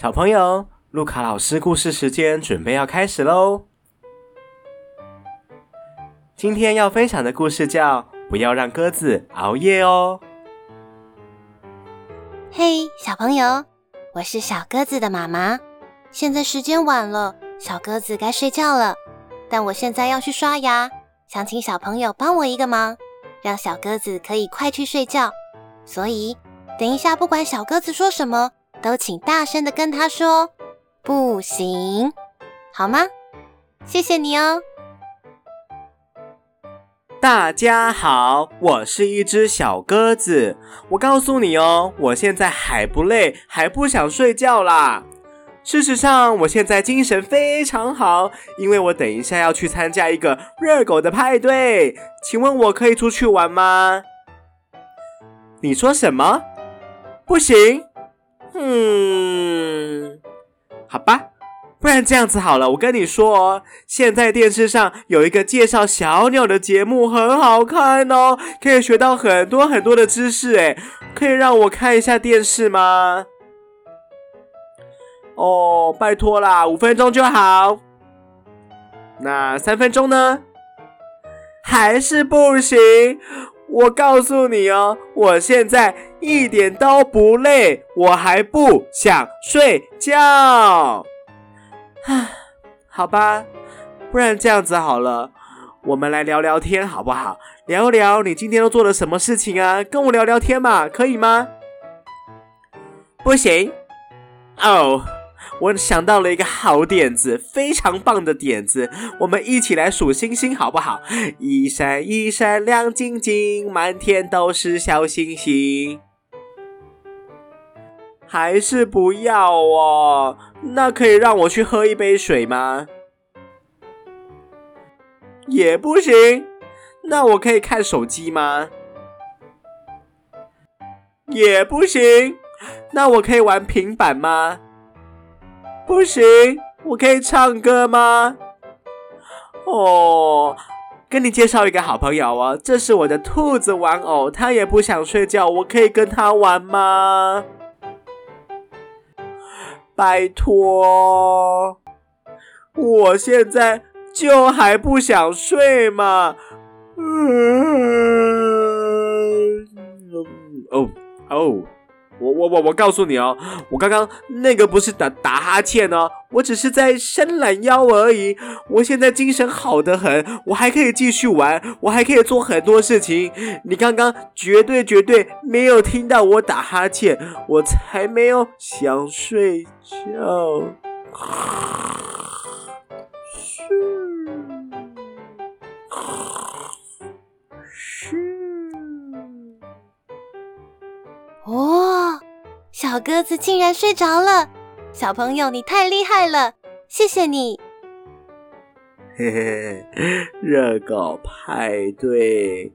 小朋友，路卡老师故事时间准备要开始喽！今天要分享的故事叫《不要让鸽子熬夜》哦。嘿，小朋友，我是小鸽子的妈妈。现在时间晚了，小鸽子该睡觉了。但我现在要去刷牙，想请小朋友帮我一个忙，让小鸽子可以快去睡觉。所以，等一下不管小鸽子说什么，都请大声的跟他说，不行，好吗？谢谢你哦。大家好，我是一只小鸽子。我告诉你哦，我现在还不累，还不想睡觉啦。事实上，我现在精神非常好，因为我等一下要去参加一个热狗的派对。请问我可以出去玩吗？你说什么？不行？嗯，好吧。不然这样子好了，我跟你说哦，现在电视上有一个介绍小鸟的节目，很好看哦，可以学到很多很多的知识诶，可以让我看一下电视吗？哦，拜托啦，五分钟就好。那三分钟呢？还是不行。我告诉你哦，我现在一点都不累，我还不想睡觉。啊，好吧，不然这样子好了，我们来聊聊天好不好？聊聊你今天都做了什么事情啊？跟我聊聊天嘛，可以吗？不行。哦，我想到了一个好点子，非常棒的点子，我们一起来数星星好不好？一闪一闪亮晶晶，满天都是小星星。还是不要哦？那可以让我去喝一杯水吗？也不行。那我可以看手机吗？也不行。那我可以玩平板吗？不行。我可以唱歌吗？哦，跟你介绍一个好朋友哦，这是我的兔子玩偶，它也不想睡觉，我可以跟它玩吗？拜托，我现在就还不想睡嘛。嗯，哦哦，我我我我告诉你哦，我刚刚那个不是打打哈欠哦，我只是在伸懒腰而已。我现在精神好得很，我还可以继续玩，我还可以做很多事情。你刚刚绝对绝对没有听到我打哈欠，我才没有想睡。觉，小鸽子竟然睡着了！小朋友，你太厉害了，谢谢你。嘿嘿嘿，热狗派对。